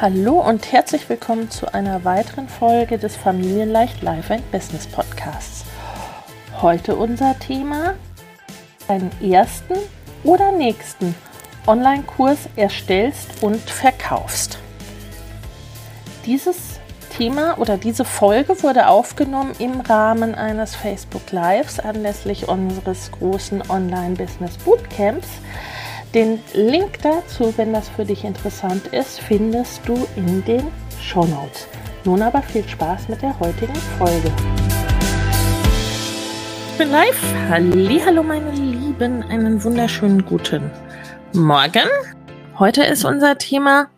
Hallo und herzlich willkommen zu einer weiteren Folge des Familienleicht Life and Business Podcasts. Heute unser Thema: deinen ersten oder nächsten Online-Kurs erstellst und verkaufst. Dieses Thema oder diese Folge wurde aufgenommen im Rahmen eines Facebook Lives anlässlich unseres großen Online-Business Bootcamps den Link dazu, wenn das für dich interessant ist, findest du in den Show Notes. Nun aber viel Spaß mit der heutigen Folge. Ich bin live. Hallo meine Lieben, einen wunderschönen guten Morgen. Heute ist unser Thema,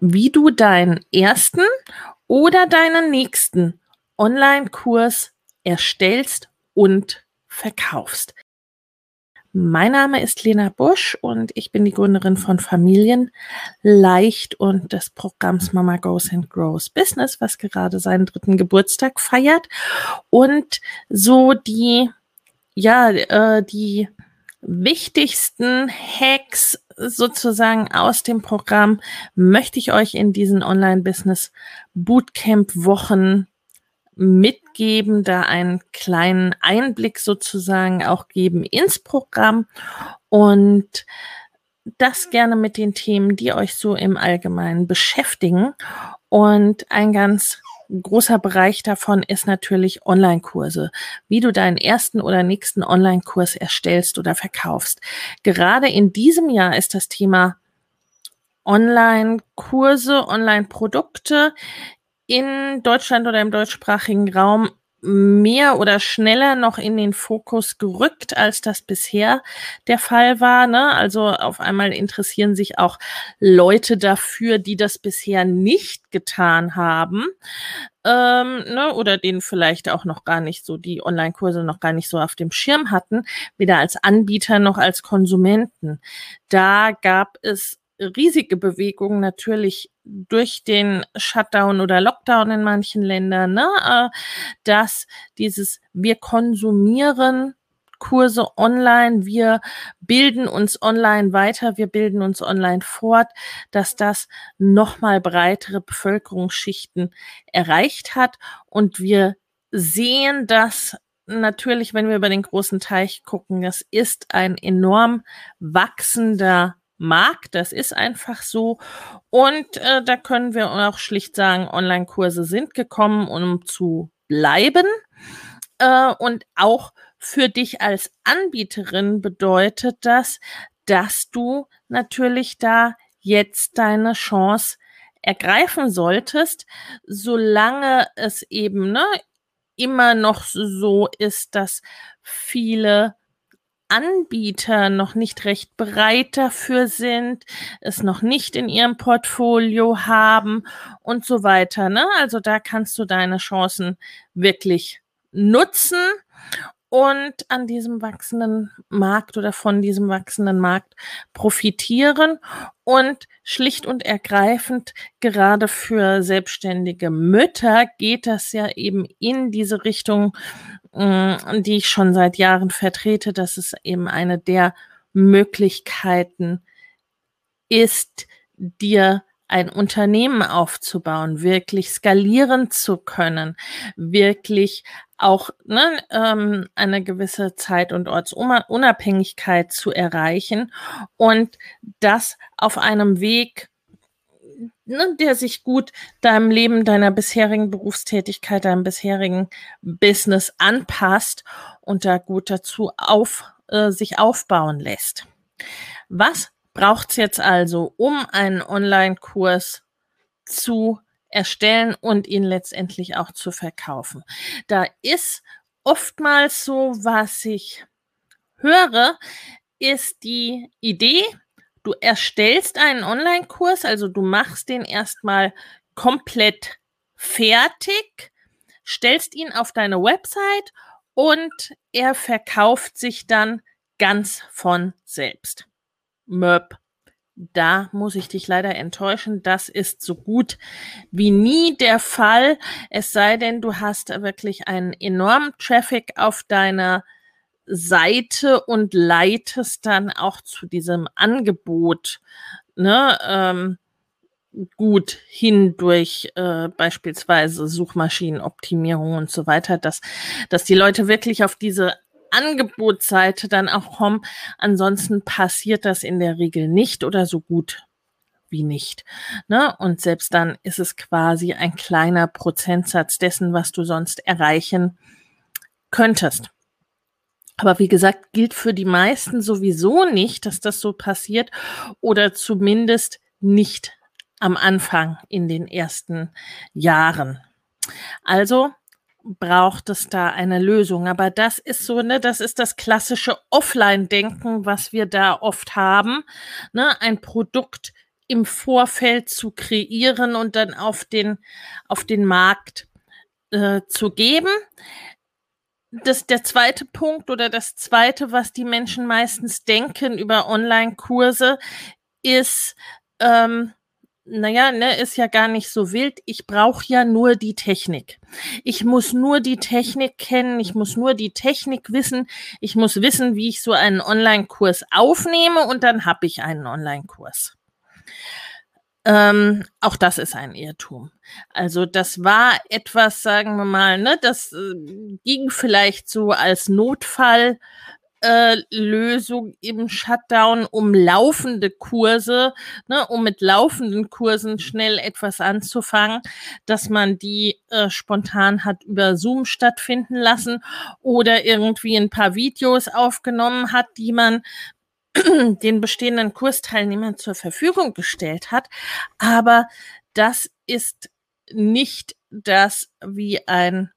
wie du deinen ersten oder deinen nächsten Online-Kurs erstellst und verkaufst. Mein Name ist Lena Busch und ich bin die Gründerin von Familien Leicht und des Programms Mama Goes and Grows Business, was gerade seinen dritten Geburtstag feiert. Und so die, ja, äh, die wichtigsten Hacks sozusagen aus dem Programm möchte ich euch in diesen Online-Business Bootcamp Wochen mitgeben, da einen kleinen Einblick sozusagen auch geben ins Programm und das gerne mit den Themen, die euch so im Allgemeinen beschäftigen. Und ein ganz großer Bereich davon ist natürlich Online-Kurse, wie du deinen ersten oder nächsten Online-Kurs erstellst oder verkaufst. Gerade in diesem Jahr ist das Thema Online-Kurse, Online-Produkte in Deutschland oder im deutschsprachigen Raum mehr oder schneller noch in den Fokus gerückt, als das bisher der Fall war. Ne? Also auf einmal interessieren sich auch Leute dafür, die das bisher nicht getan haben. Ähm, ne? Oder denen vielleicht auch noch gar nicht so die Online-Kurse noch gar nicht so auf dem Schirm hatten, weder als Anbieter noch als Konsumenten. Da gab es riesige Bewegung natürlich durch den Shutdown oder Lockdown in manchen Ländern, ne, äh, dass dieses wir konsumieren Kurse online, wir bilden uns online weiter, wir bilden uns online fort, dass das nochmal breitere Bevölkerungsschichten erreicht hat. Und wir sehen das natürlich, wenn wir über den großen Teich gucken, das ist ein enorm wachsender mag. Das ist einfach so. Und äh, da können wir auch schlicht sagen, Online-Kurse sind gekommen, um zu bleiben. Äh, und auch für dich als Anbieterin bedeutet das, dass du natürlich da jetzt deine Chance ergreifen solltest, solange es eben ne, immer noch so ist, dass viele Anbieter noch nicht recht bereit dafür sind, es noch nicht in ihrem Portfolio haben und so weiter. Ne? Also da kannst du deine Chancen wirklich nutzen und an diesem wachsenden Markt oder von diesem wachsenden Markt profitieren und schlicht und ergreifend gerade für selbstständige Mütter geht das ja eben in diese Richtung, mm, die ich schon seit Jahren vertrete, dass es eben eine der Möglichkeiten ist, dir ein Unternehmen aufzubauen, wirklich skalieren zu können, wirklich auch ne, ähm, eine gewisse Zeit- und Ortsunabhängigkeit zu erreichen und das auf einem Weg, ne, der sich gut deinem Leben, deiner bisherigen Berufstätigkeit, deinem bisherigen Business anpasst und da gut dazu auf, äh, sich aufbauen lässt. Was braucht's jetzt also, um einen Online-Kurs zu erstellen und ihn letztendlich auch zu verkaufen? Da ist oftmals so, was ich höre, ist die Idee, du erstellst einen Online-Kurs, also du machst den erstmal komplett fertig, stellst ihn auf deine Website und er verkauft sich dann ganz von selbst. Möb. Da muss ich dich leider enttäuschen. Das ist so gut wie nie der Fall. Es sei denn, du hast wirklich einen enormen Traffic auf deiner Seite und leitest dann auch zu diesem Angebot ne, ähm, gut hin durch äh, beispielsweise Suchmaschinenoptimierung und so weiter, dass, dass die Leute wirklich auf diese Angebotsseite dann auch kommen. Ansonsten passiert das in der Regel nicht oder so gut wie nicht. Ne? Und selbst dann ist es quasi ein kleiner Prozentsatz dessen, was du sonst erreichen könntest. Aber wie gesagt, gilt für die meisten sowieso nicht, dass das so passiert oder zumindest nicht am Anfang in den ersten Jahren. Also braucht es da eine Lösung. Aber das ist so, ne, das ist das klassische Offline-Denken, was wir da oft haben. Ne, ein Produkt im Vorfeld zu kreieren und dann auf den, auf den Markt äh, zu geben das der zweite Punkt oder das zweite, was die Menschen meistens denken über Online-Kurse, ist, ähm, naja, ne, ist ja gar nicht so wild. Ich brauche ja nur die Technik. Ich muss nur die Technik kennen. Ich muss nur die Technik wissen. Ich muss wissen, wie ich so einen Online-Kurs aufnehme und dann habe ich einen Online-Kurs. Ähm, auch das ist ein Irrtum. Also das war etwas, sagen wir mal, ne, das äh, ging vielleicht so als Notfall äh, Lösung im Shutdown, um laufende Kurse, ne, um mit laufenden Kursen schnell etwas anzufangen, dass man die äh, spontan hat über Zoom stattfinden lassen oder irgendwie ein paar Videos aufgenommen hat, die man den bestehenden Kursteilnehmern zur Verfügung gestellt hat. Aber das ist nicht das, wie ein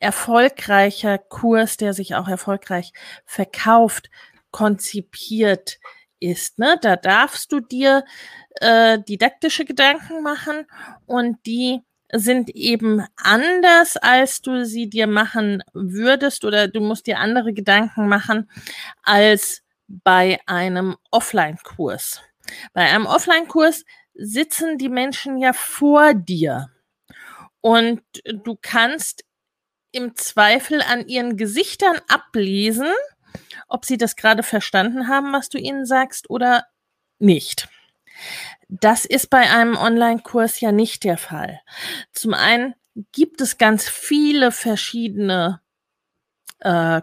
erfolgreicher Kurs, der sich auch erfolgreich verkauft, konzipiert ist. Ne? Da darfst du dir äh, didaktische Gedanken machen und die sind eben anders, als du sie dir machen würdest oder du musst dir andere Gedanken machen als bei einem Offline-Kurs. Bei einem Offline-Kurs sitzen die Menschen ja vor dir und du kannst im Zweifel an ihren Gesichtern ablesen, ob sie das gerade verstanden haben, was du ihnen sagst oder nicht. Das ist bei einem Online-Kurs ja nicht der Fall. Zum einen gibt es ganz viele verschiedene äh,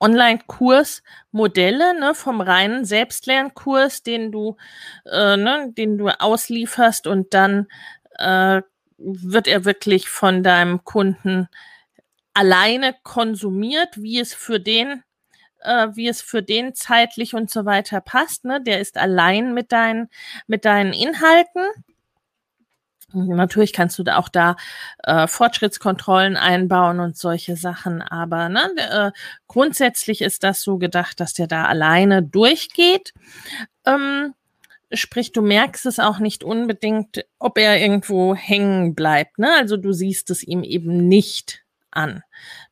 Online-Kursmodelle, ne, vom reinen Selbstlernkurs, den du, äh, ne, den du auslieferst und dann äh, wird er wirklich von deinem Kunden alleine konsumiert, wie es für den, äh, wie es für den zeitlich und so weiter passt. Ne? Der ist allein mit deinen, mit deinen Inhalten. Natürlich kannst du da auch da äh, Fortschrittskontrollen einbauen und solche Sachen, aber ne, äh, grundsätzlich ist das so gedacht, dass der da alleine durchgeht. Ähm, sprich, du merkst es auch nicht unbedingt, ob er irgendwo hängen bleibt. Ne? Also du siehst es ihm eben nicht an.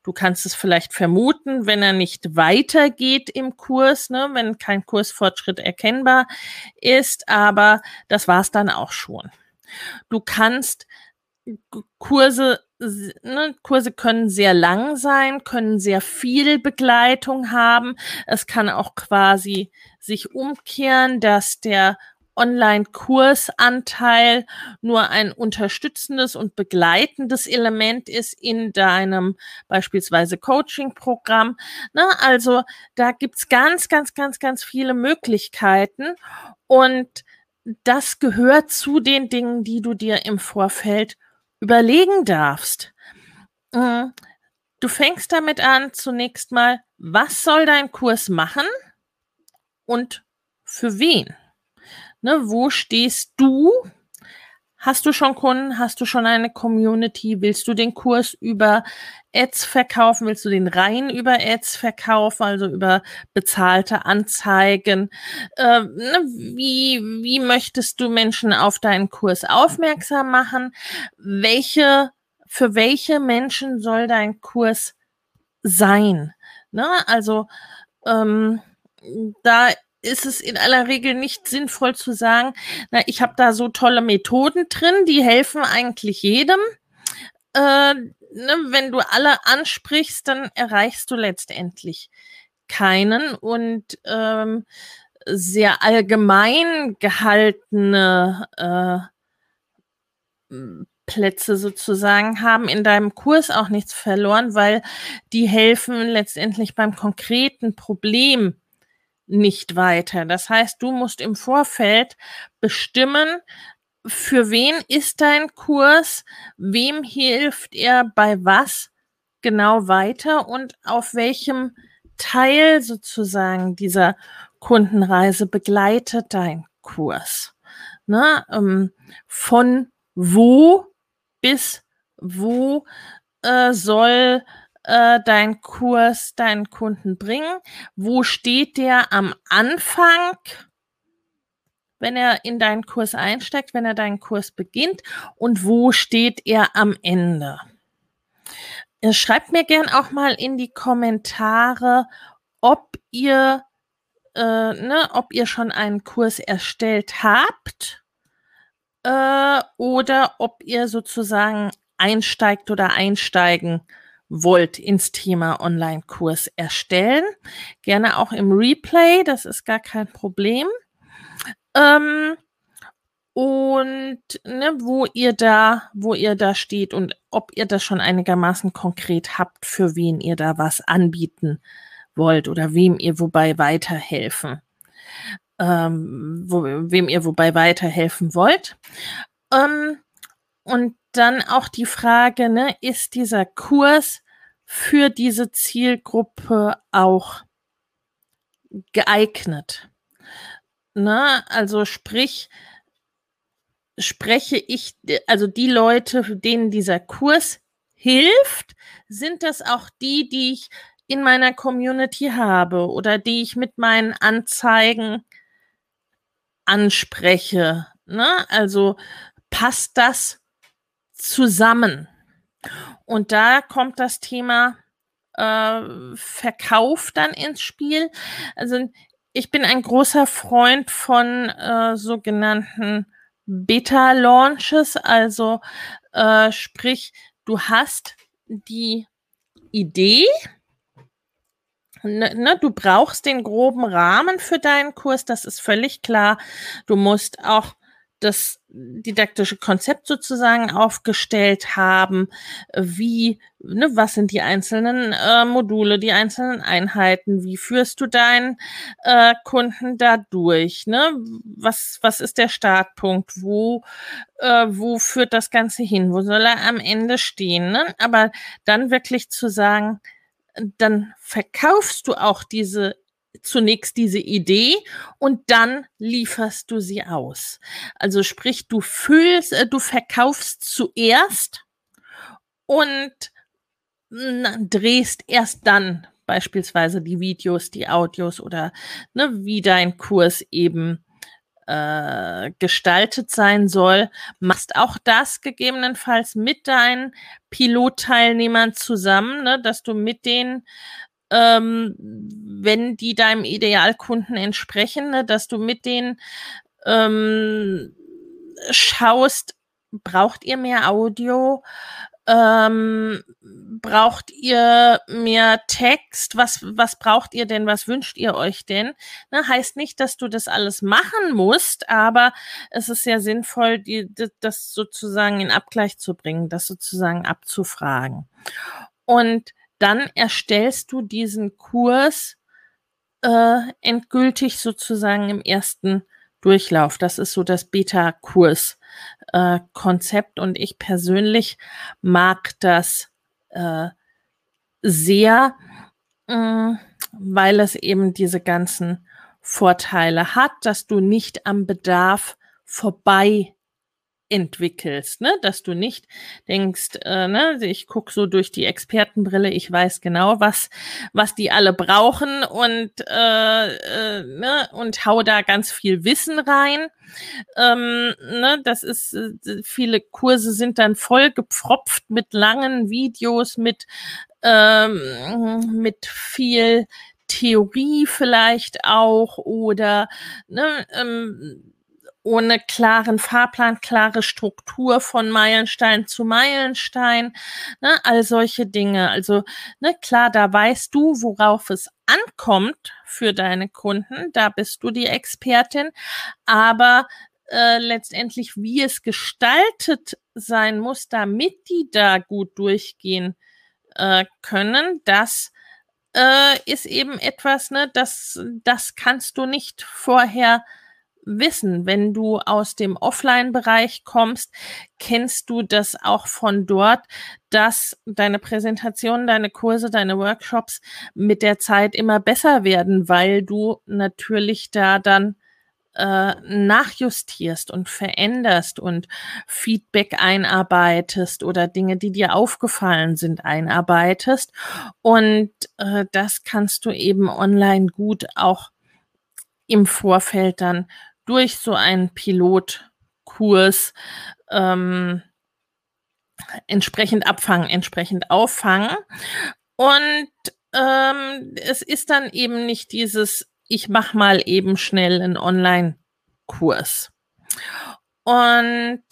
Du kannst es vielleicht vermuten, wenn er nicht weitergeht im Kurs, ne, wenn kein Kursfortschritt erkennbar ist, aber das war's dann auch schon. Du kannst Kurse, ne, Kurse können sehr lang sein, können sehr viel Begleitung haben. Es kann auch quasi sich umkehren, dass der Online-Kursanteil nur ein unterstützendes und begleitendes Element ist in deinem beispielsweise Coaching-Programm. Ne? Also da gibt's ganz, ganz, ganz, ganz viele Möglichkeiten und das gehört zu den Dingen, die du dir im Vorfeld überlegen darfst. Mm, du fängst damit an, zunächst mal, was soll dein Kurs machen und für wen? Ne, wo stehst du? Hast du schon Kunden? Hast du schon eine Community? Willst du den Kurs über Ads verkaufen? Willst du den rein über Ads verkaufen, also über bezahlte Anzeigen? Äh, wie, wie möchtest du Menschen auf deinen Kurs aufmerksam machen? Welche, für welche Menschen soll dein Kurs sein? Ne? Also ähm, da ist es in aller Regel nicht sinnvoll zu sagen, na, ich habe da so tolle Methoden drin, die helfen eigentlich jedem. Äh, ne, wenn du alle ansprichst, dann erreichst du letztendlich keinen und ähm, sehr allgemein gehaltene äh, Plätze sozusagen haben in deinem Kurs auch nichts verloren, weil die helfen letztendlich beim konkreten Problem nicht weiter. Das heißt, du musst im Vorfeld bestimmen, für wen ist dein Kurs, wem hilft er bei was genau weiter und auf welchem Teil sozusagen dieser Kundenreise begleitet dein Kurs. Ne? Ähm, von wo bis wo äh, soll dein Kurs deinen Kunden bringen? Wo steht der am Anfang, wenn er in deinen Kurs einsteigt, wenn er deinen Kurs beginnt? Und wo steht er am Ende? Äh, schreibt mir gern auch mal in die Kommentare, ob ihr, äh, ne, ob ihr schon einen Kurs erstellt habt äh, oder ob ihr sozusagen einsteigt oder einsteigen wollt ins Thema Online-Kurs erstellen. Gerne auch im Replay, das ist gar kein Problem. Ähm, und ne, wo ihr da, wo ihr da steht und ob ihr das schon einigermaßen konkret habt, für wen ihr da was anbieten wollt oder wem ihr wobei weiterhelfen, ähm, wo, wem ihr wobei weiterhelfen wollt. Ähm, und dann auch die Frage, ne, ist dieser Kurs für diese Zielgruppe auch geeignet? Ne, also sprich, spreche ich, also die Leute, denen dieser Kurs hilft, sind das auch die, die ich in meiner Community habe oder die ich mit meinen Anzeigen anspreche. Ne? Also passt das zusammen. Und da kommt das Thema äh, Verkauf dann ins Spiel. Also ich bin ein großer Freund von äh, sogenannten Beta-Launches, also äh, sprich, du hast die Idee, ne, ne, du brauchst den groben Rahmen für deinen Kurs, das ist völlig klar. Du musst auch das didaktische Konzept sozusagen aufgestellt haben, wie, ne, was sind die einzelnen äh, Module, die einzelnen Einheiten, wie führst du deinen äh, Kunden da durch, ne? Was, was ist der Startpunkt, wo, äh, wo führt das Ganze hin, wo soll er am Ende stehen, ne? Aber dann wirklich zu sagen, dann verkaufst du auch diese zunächst diese Idee und dann lieferst du sie aus. Also sprich, du füllst, äh, du verkaufst zuerst und drehst erst dann beispielsweise die Videos, die Audios oder ne, wie dein Kurs eben äh, gestaltet sein soll. Machst auch das gegebenenfalls mit deinen Pilotteilnehmern zusammen, ne, dass du mit denen ähm, wenn die deinem Idealkunden entsprechen, ne, dass du mit denen ähm, schaust, braucht ihr mehr Audio? Ähm, braucht ihr mehr Text? Was, was braucht ihr denn? Was wünscht ihr euch denn? Ne, heißt nicht, dass du das alles machen musst, aber es ist sehr sinnvoll, die, das sozusagen in Abgleich zu bringen, das sozusagen abzufragen. Und dann erstellst du diesen Kurs äh, endgültig sozusagen im ersten Durchlauf. Das ist so das Beta-Kurs-Konzept äh, und ich persönlich mag das äh, sehr, äh, weil es eben diese ganzen Vorteile hat, dass du nicht am Bedarf vorbei entwickelst, ne? dass du nicht denkst, äh, ne, ich guck so durch die Expertenbrille, ich weiß genau, was was die alle brauchen und äh, äh, ne, und hau da ganz viel Wissen rein. Ähm, ne, das ist äh, viele Kurse sind dann voll gepfropft mit langen Videos, mit ähm, mit viel Theorie vielleicht auch oder ne, ähm, ohne klaren Fahrplan, klare Struktur von Meilenstein zu Meilenstein, ne, all solche Dinge. Also ne, klar, da weißt du, worauf es ankommt für deine Kunden, da bist du die Expertin, aber äh, letztendlich, wie es gestaltet sein muss, damit die da gut durchgehen äh, können, das äh, ist eben etwas, ne, das, das kannst du nicht vorher wissen. Wenn du aus dem Offline-Bereich kommst, kennst du das auch von dort, dass deine Präsentationen, deine Kurse, deine Workshops mit der Zeit immer besser werden, weil du natürlich da dann äh, nachjustierst und veränderst und Feedback einarbeitest oder Dinge, die dir aufgefallen sind, einarbeitest. Und äh, das kannst du eben online gut auch im Vorfeld dann durch so einen Pilotkurs ähm, entsprechend abfangen, entsprechend auffangen. Und ähm, es ist dann eben nicht dieses, ich mache mal eben schnell einen Online-Kurs. Und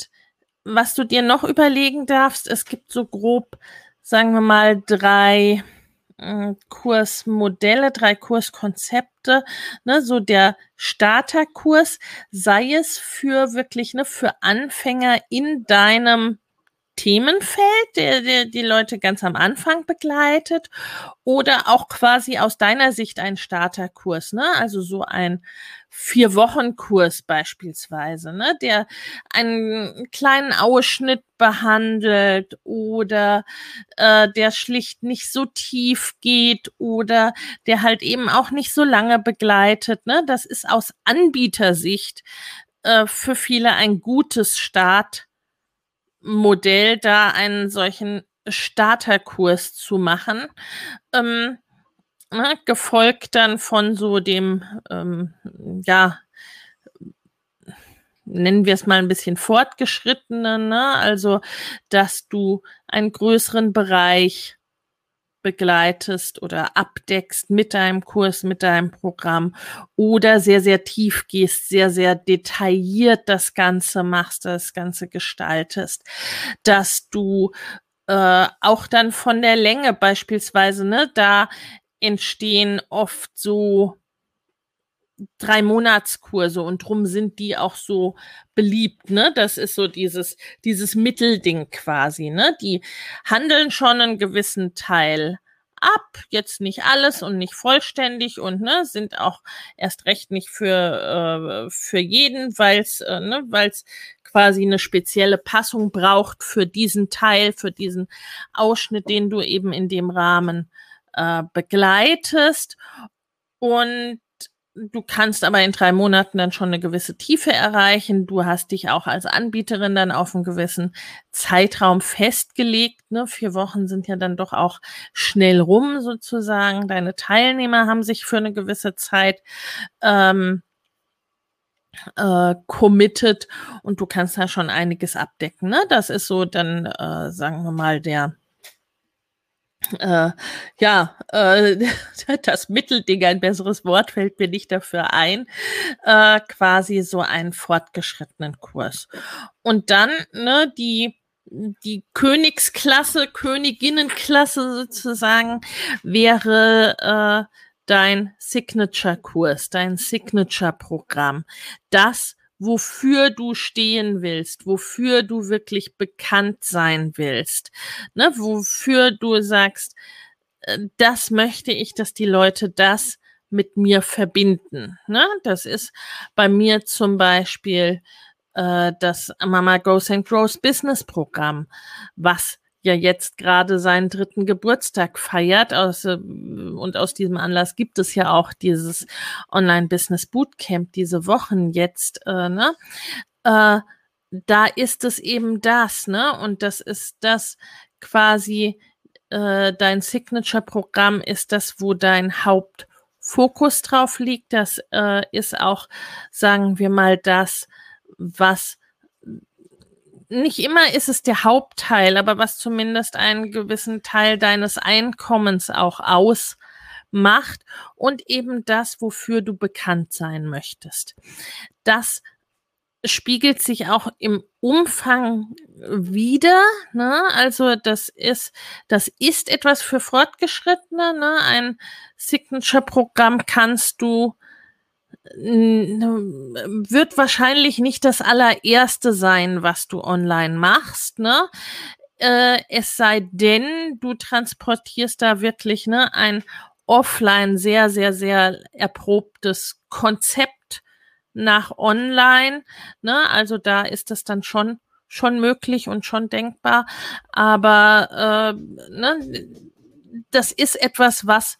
was du dir noch überlegen darfst, es gibt so grob, sagen wir mal, drei Kursmodelle, drei Kurskonzepte, ne, so der Starterkurs, sei es für wirklich, ne, für Anfänger in deinem Themenfeld, der, der die Leute ganz am Anfang begleitet, oder auch quasi aus deiner Sicht ein Starterkurs, ne? Also so ein vier Wochen Kurs beispielsweise, ne? Der einen kleinen Ausschnitt behandelt oder äh, der schlicht nicht so tief geht oder der halt eben auch nicht so lange begleitet, ne? Das ist aus Anbietersicht äh, für viele ein gutes Start Modell, da einen solchen Starterkurs zu machen. Ähm, ne, gefolgt dann von so dem, ähm, ja, nennen wir es mal ein bisschen fortgeschrittenen, ne? also dass du einen größeren Bereich begleitest oder abdeckst mit deinem Kurs, mit deinem Programm oder sehr, sehr tief gehst, sehr, sehr detailliert das Ganze machst, das Ganze gestaltest, dass du äh, auch dann von der Länge beispielsweise, ne, da entstehen oft so drei Monatskurse und drum sind die auch so beliebt, ne? Das ist so dieses, dieses Mittelding quasi, ne? Die handeln schon einen gewissen Teil ab, jetzt nicht alles und nicht vollständig und ne, sind auch erst recht nicht für, äh, für jeden, weil es äh, ne, weil's quasi eine spezielle Passung braucht für diesen Teil, für diesen Ausschnitt, den du eben in dem Rahmen äh, begleitest. Und Du kannst aber in drei Monaten dann schon eine gewisse Tiefe erreichen. Du hast dich auch als Anbieterin dann auf einen gewissen Zeitraum festgelegt. Ne? Vier Wochen sind ja dann doch auch schnell rum sozusagen. Deine Teilnehmer haben sich für eine gewisse Zeit ähm, äh, committed und du kannst da schon einiges abdecken. Ne? Das ist so dann, äh, sagen wir mal, der äh, ja, äh, das Mittelding, ein besseres Wort fällt mir nicht dafür ein, äh, quasi so einen fortgeschrittenen Kurs. Und dann, ne, die die Königsklasse, Königinnenklasse sozusagen wäre äh, dein Signature-Kurs, dein Signature-Programm. Das, wofür du stehen willst, wofür du wirklich bekannt sein willst, ne, wofür du sagst, äh, das möchte ich, dass die Leute das mit mir verbinden. Ne? Das ist bei mir zum Beispiel äh, das Mama Goes and Grows Business Programm, was ja jetzt gerade seinen dritten Geburtstag feiert. Aus, äh, und aus diesem Anlass gibt es ja auch dieses Online-Business Bootcamp, diese Wochen jetzt. Äh, ne? Äh, da ist es eben das, ne? Und das ist das quasi, äh, dein Signature-Programm ist das, wo dein Hauptfokus drauf liegt. Das äh, ist auch, sagen wir mal, das, was nicht immer ist es der Hauptteil, aber was zumindest einen gewissen Teil deines Einkommens auch ausmacht und eben das, wofür du bekannt sein möchtest. Das spiegelt sich auch im Umfang wieder. Ne? Also das ist, das ist etwas für Fortgeschrittene. Ne? Ein Signature-Programm kannst du wird wahrscheinlich nicht das allererste sein, was du online machst, ne? Äh, es sei denn, du transportierst da wirklich ne, ein offline sehr, sehr, sehr erprobtes Konzept nach online. Ne? Also da ist das dann schon schon möglich und schon denkbar. Aber äh, ne, das ist etwas, was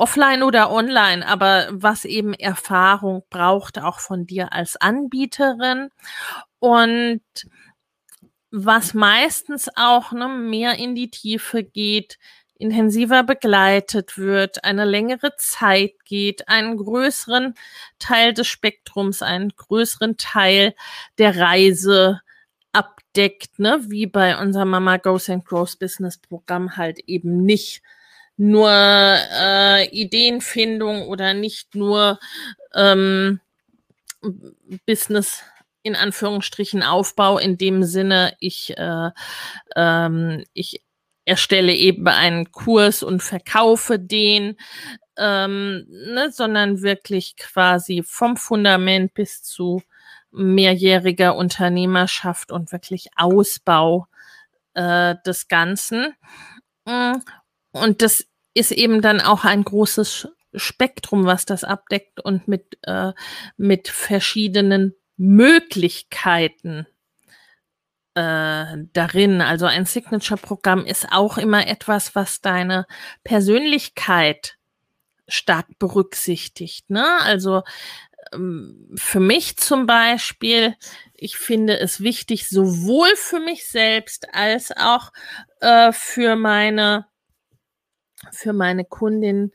offline oder online, aber was eben Erfahrung braucht, auch von dir als Anbieterin. Und was meistens auch ne, mehr in die Tiefe geht, intensiver begleitet wird, eine längere Zeit geht, einen größeren Teil des Spektrums, einen größeren Teil der Reise abdeckt, ne, wie bei unserem Mama Goes and Grows Business Programm halt eben nicht nur äh, Ideenfindung oder nicht nur ähm, Business in Anführungsstrichen Aufbau in dem Sinne, ich, äh, ähm, ich erstelle eben einen Kurs und verkaufe den, ähm, ne, sondern wirklich quasi vom Fundament bis zu mehrjähriger Unternehmerschaft und wirklich Ausbau äh, des Ganzen. Mm, und das ist eben dann auch ein großes Spektrum, was das abdeckt und mit, äh, mit verschiedenen Möglichkeiten äh, darin. Also ein Signature-Programm ist auch immer etwas, was deine Persönlichkeit stark berücksichtigt. Ne? Also ähm, für mich zum Beispiel, ich finde es wichtig, sowohl für mich selbst als auch äh, für meine für meine Kundin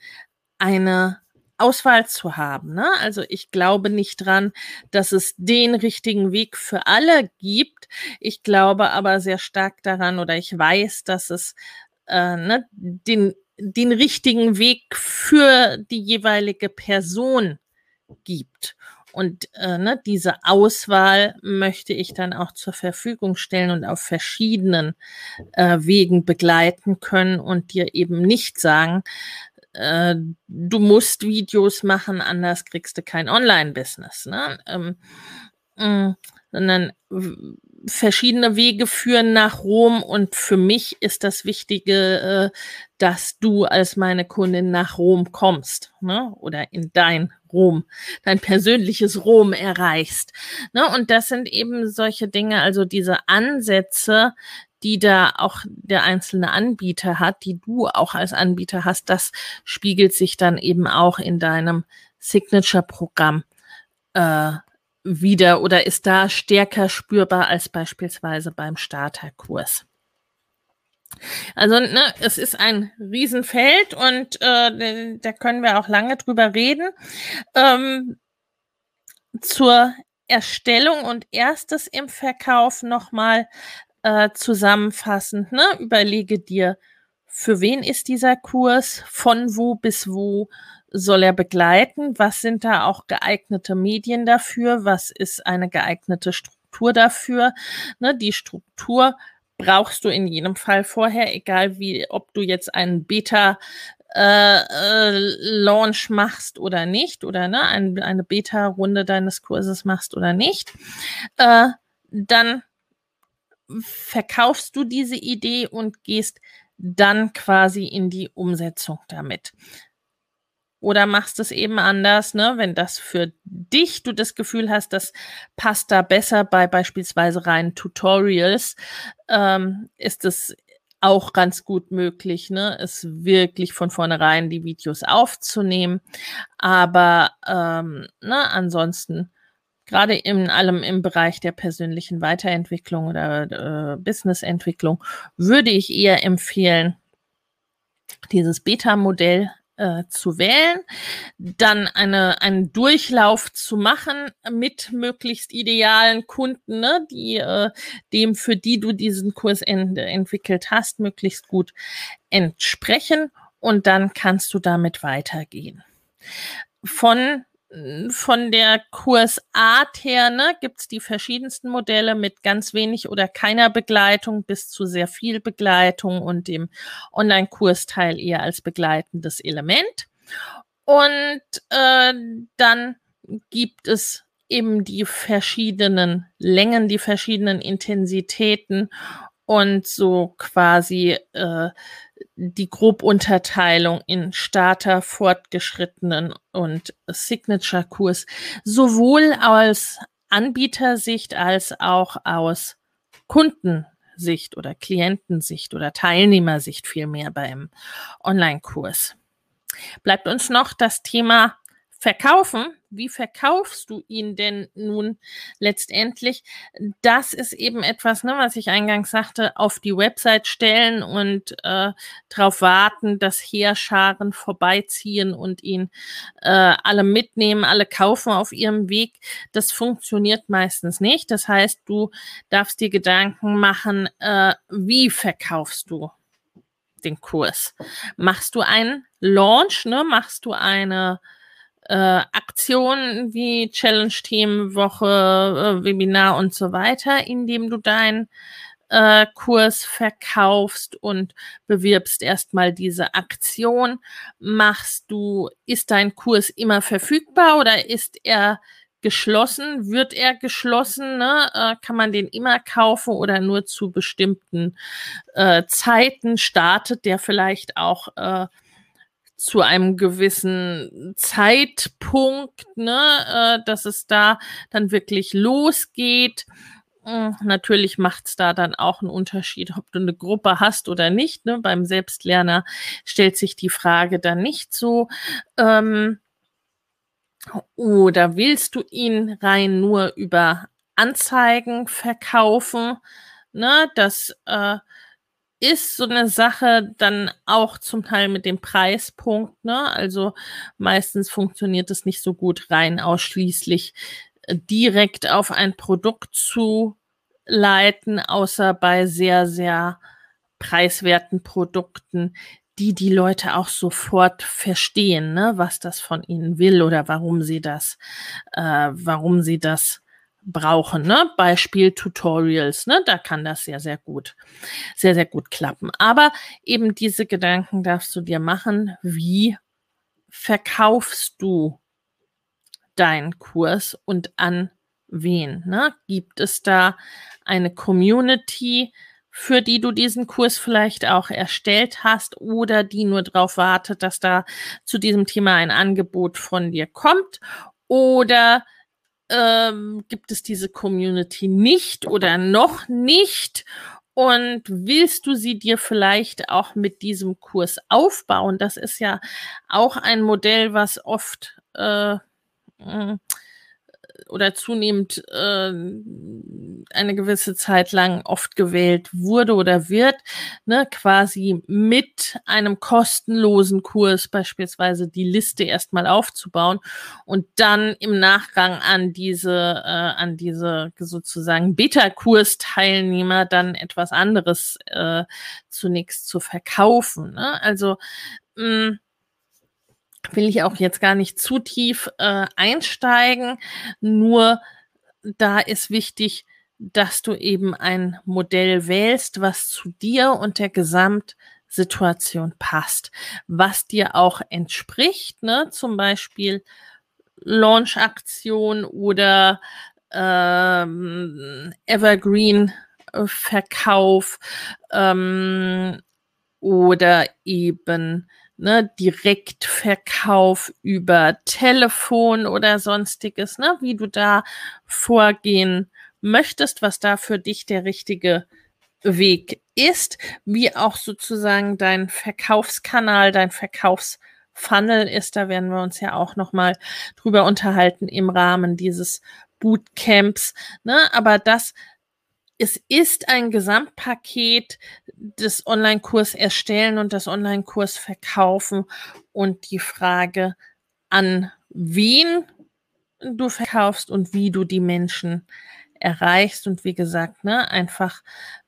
eine Auswahl zu haben. Ne? Also ich glaube nicht dran, dass es den richtigen Weg für alle gibt. Ich glaube aber sehr stark daran oder ich weiß, dass es äh, ne, den, den richtigen Weg für die jeweilige Person gibt. Und äh, ne, diese Auswahl möchte ich dann auch zur Verfügung stellen und auf verschiedenen äh, Wegen begleiten können und dir eben nicht sagen, äh, du musst Videos machen, anders kriegst du kein Online-Business. Ne? Ähm, mm, sondern verschiedene Wege führen nach Rom und für mich ist das Wichtige, äh, dass du als meine Kundin nach Rom kommst ne? oder in dein Rom, dein persönliches Rom erreichst. Ne? Und das sind eben solche Dinge, also diese Ansätze, die da auch der einzelne Anbieter hat, die du auch als Anbieter hast, das spiegelt sich dann eben auch in deinem Signature-Programm äh, wieder oder ist da stärker spürbar als beispielsweise beim Starterkurs. Also ne, es ist ein Riesenfeld und äh, da können wir auch lange drüber reden. Ähm, zur Erstellung und erstes im Verkauf nochmal äh, zusammenfassend. Ne? Überlege dir, für wen ist dieser Kurs, von wo bis wo soll er begleiten, was sind da auch geeignete Medien dafür, was ist eine geeignete Struktur dafür. Ne? Die Struktur brauchst du in jedem Fall vorher, egal wie, ob du jetzt einen Beta äh, äh, Launch machst oder nicht, oder ne, ein, eine Beta-Runde deines Kurses machst oder nicht, äh, dann verkaufst du diese Idee und gehst dann quasi in die Umsetzung damit. Oder machst es eben anders, ne? Wenn das für dich, du das Gefühl hast, das passt da besser bei beispielsweise reinen Tutorials, ähm, ist es auch ganz gut möglich, ne, es wirklich von vornherein die Videos aufzunehmen. Aber ähm, ne, ansonsten, gerade in allem im Bereich der persönlichen Weiterentwicklung oder äh, Businessentwicklung, würde ich eher empfehlen, dieses Beta-Modell äh, zu wählen, dann eine, einen Durchlauf zu machen mit möglichst idealen Kunden, ne, die äh, dem, für die du diesen Kurs ent entwickelt hast, möglichst gut entsprechen und dann kannst du damit weitergehen. Von von der Kursart her ne, gibt es die verschiedensten Modelle mit ganz wenig oder keiner Begleitung bis zu sehr viel Begleitung und dem Online-Kursteil eher als begleitendes Element. Und äh, dann gibt es eben die verschiedenen Längen, die verschiedenen Intensitäten und so quasi äh, die Grobunterteilung in Starter, Fortgeschrittenen und Signature-Kurs sowohl aus Anbietersicht als auch aus Kundensicht oder Klientensicht oder Teilnehmersicht vielmehr beim Online-Kurs. Bleibt uns noch das Thema verkaufen, wie verkaufst du ihn denn nun letztendlich? Das ist eben etwas, ne, was ich eingangs sagte, auf die Website stellen und äh, darauf warten, dass Heerscharen vorbeiziehen und ihn äh, alle mitnehmen, alle kaufen auf ihrem Weg. Das funktioniert meistens nicht. Das heißt, du darfst dir Gedanken machen, äh, wie verkaufst du den Kurs? Machst du einen Launch, ne? Machst du eine äh, Aktionen wie Challenge-Themenwoche, äh, Webinar und so weiter, indem du deinen äh, Kurs verkaufst und bewirbst erstmal diese Aktion. Machst du, ist dein Kurs immer verfügbar oder ist er geschlossen? Wird er geschlossen? Ne? Äh, kann man den immer kaufen oder nur zu bestimmten äh, Zeiten? Startet der vielleicht auch äh, zu einem gewissen Zeitpunkt, ne, äh, dass es da dann wirklich losgeht. Hm, natürlich macht's da dann auch einen Unterschied, ob du eine Gruppe hast oder nicht. Ne? Beim Selbstlerner stellt sich die Frage dann nicht so. Ähm, oder willst du ihn rein nur über Anzeigen verkaufen? Ne? Das äh, ist so eine Sache dann auch zum Teil mit dem Preispunkt, ne? Also meistens funktioniert es nicht so gut rein ausschließlich äh, direkt auf ein Produkt zu leiten, außer bei sehr, sehr preiswerten Produkten, die die Leute auch sofort verstehen, ne, was das von ihnen will oder warum sie das, äh, warum sie das brauchen, ne? Beispiel Tutorials, ne? Da kann das sehr, sehr gut, sehr, sehr gut klappen. Aber eben diese Gedanken darfst du dir machen. Wie verkaufst du deinen Kurs und an wen? Ne? Gibt es da eine Community, für die du diesen Kurs vielleicht auch erstellt hast oder die nur darauf wartet, dass da zu diesem Thema ein Angebot von dir kommt? Oder ähm, gibt es diese Community nicht oder noch nicht? Und willst du sie dir vielleicht auch mit diesem Kurs aufbauen? Das ist ja auch ein Modell, was oft äh, oder zunehmend äh, eine gewisse Zeit lang oft gewählt wurde oder wird, ne, quasi mit einem kostenlosen Kurs beispielsweise die Liste erstmal aufzubauen und dann im Nachgang an diese, äh, an diese sozusagen Beta-Kurs-Teilnehmer dann etwas anderes äh, zunächst zu verkaufen. Ne? Also mh, will ich auch jetzt gar nicht zu tief äh, einsteigen. Nur da ist wichtig, dass du eben ein Modell wählst, was zu dir und der Gesamtsituation passt, was dir auch entspricht, ne? Zum Beispiel Launch-Aktion oder ähm, Evergreen-Verkauf ähm, oder eben ne, Direktverkauf über Telefon oder sonstiges, ne, wie du da vorgehen möchtest, was da für dich der richtige Weg ist, wie auch sozusagen dein Verkaufskanal, dein Verkaufsfunnel ist. Da werden wir uns ja auch nochmal drüber unterhalten im Rahmen dieses Bootcamps. Ne? Aber das, es ist ein Gesamtpaket des Online-Kurs erstellen und das Online-Kurs verkaufen und die Frage an wen du verkaufst und wie du die Menschen erreichst und wie gesagt, ne, einfach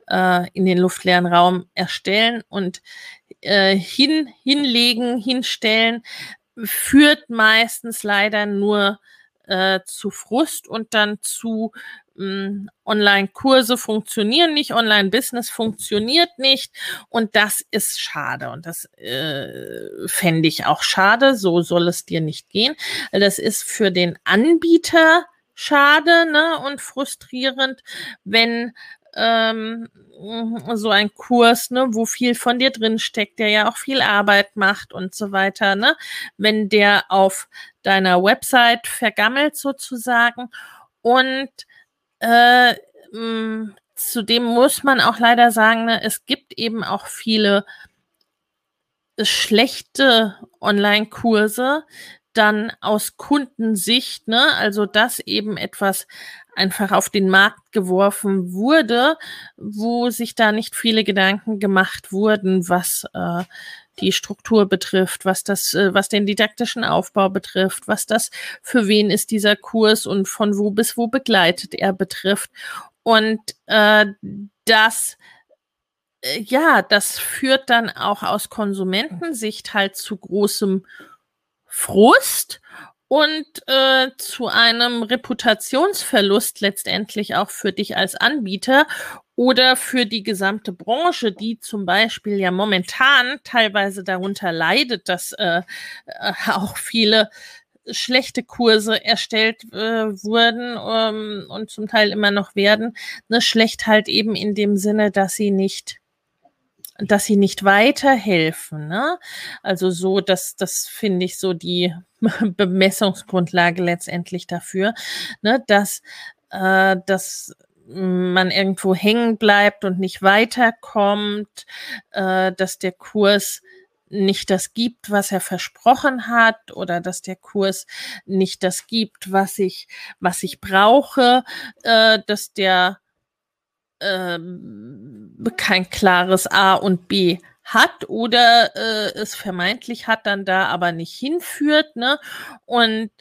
äh, in den luftleeren Raum erstellen und äh, hin, hinlegen, hinstellen, führt meistens leider nur äh, zu Frust und dann zu Online-Kurse funktionieren nicht, Online-Business funktioniert nicht. Und das ist schade. Und das äh, fände ich auch schade, so soll es dir nicht gehen. Das ist für den Anbieter schade ne, und frustrierend, wenn ähm, so ein Kurs, ne, wo viel von dir drin steckt, der ja auch viel Arbeit macht und so weiter, ne, wenn der auf deiner Website vergammelt sozusagen. Und äh, mh, zudem muss man auch leider sagen, ne, es gibt eben auch viele schlechte Online-Kurse, dann aus Kundensicht, ne, also dass eben etwas einfach auf den Markt geworfen wurde, wo sich da nicht viele Gedanken gemacht wurden, was äh, die Struktur betrifft, was das, äh, was den didaktischen Aufbau betrifft, was das für wen ist dieser Kurs und von wo bis wo begleitet er betrifft. Und äh, das äh, ja, das führt dann auch aus Konsumentensicht halt zu großem Frust und äh, zu einem Reputationsverlust letztendlich auch für dich als Anbieter oder für die gesamte Branche, die zum Beispiel ja momentan teilweise darunter leidet, dass äh, äh auch viele schlechte Kurse erstellt äh, wurden ähm, und zum Teil immer noch werden. Ne, schlecht halt eben in dem Sinne, dass sie nicht dass sie nicht weiterhelfen. Ne? Also so, dass das finde ich so die Bemessungsgrundlage letztendlich dafür, ne? dass, äh, dass man irgendwo hängen bleibt und nicht weiterkommt, äh, dass der Kurs nicht das gibt, was er versprochen hat, oder dass der Kurs nicht das gibt, was ich, was ich brauche, äh, dass der ähm, kein klares A und B hat oder äh, es vermeintlich hat, dann da aber nicht hinführt. Ne? Und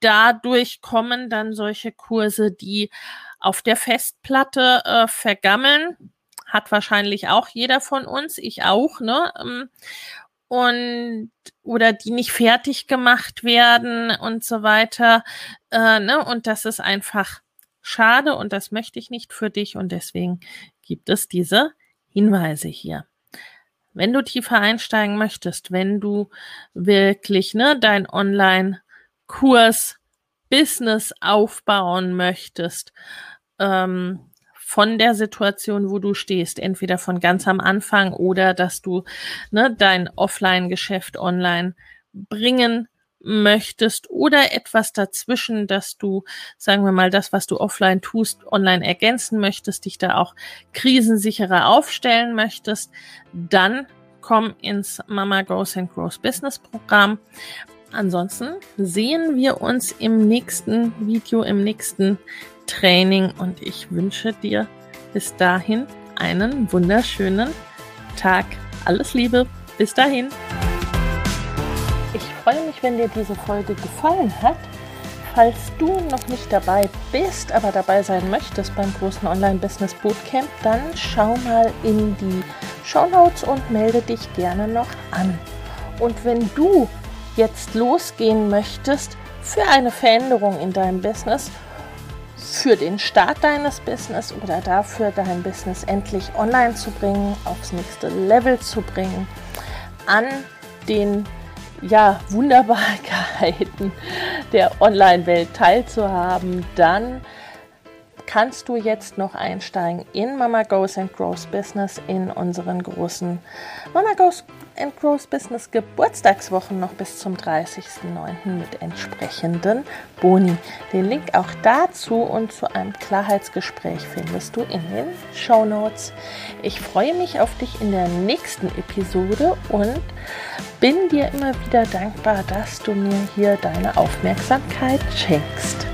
dadurch kommen dann solche Kurse, die auf der Festplatte äh, vergammeln. Hat wahrscheinlich auch jeder von uns, ich auch, ne? Ähm, und oder die nicht fertig gemacht werden und so weiter. Äh, ne? Und das ist einfach schade und das möchte ich nicht für dich und deswegen gibt es diese Hinweise hier. Wenn du tiefer einsteigen möchtest, wenn du wirklich ne, dein Online-Kurs Business aufbauen möchtest, ähm, von der Situation, wo du stehst, entweder von ganz am Anfang oder dass du ne, dein Offline-Geschäft online bringen möchtest oder etwas dazwischen, dass du, sagen wir mal, das, was du offline tust, online ergänzen möchtest, dich da auch krisensicherer aufstellen möchtest, dann komm ins Mama Goes and Grows Business Programm. Ansonsten sehen wir uns im nächsten Video, im nächsten Training und ich wünsche dir bis dahin einen wunderschönen Tag. Alles Liebe. Bis dahin freue mich, wenn dir diese Folge gefallen hat. Falls du noch nicht dabei bist, aber dabei sein möchtest beim großen Online-Business Bootcamp, dann schau mal in die Show Notes und melde dich gerne noch an. Und wenn du jetzt losgehen möchtest für eine Veränderung in deinem Business, für den Start deines Business oder dafür, dein Business endlich online zu bringen, aufs nächste Level zu bringen, an den ja, Wunderbarkeiten der Online-Welt teilzuhaben, dann kannst du jetzt noch einsteigen in Mama Goes and Grows Business in unseren großen Mama Goes and Grows Business Geburtstagswochen noch bis zum 30.09. mit entsprechenden Boni. Den Link auch dazu und zu einem Klarheitsgespräch findest du in den Show Notes. Ich freue mich auf dich in der nächsten Episode und bin dir immer wieder dankbar, dass du mir hier deine Aufmerksamkeit schenkst.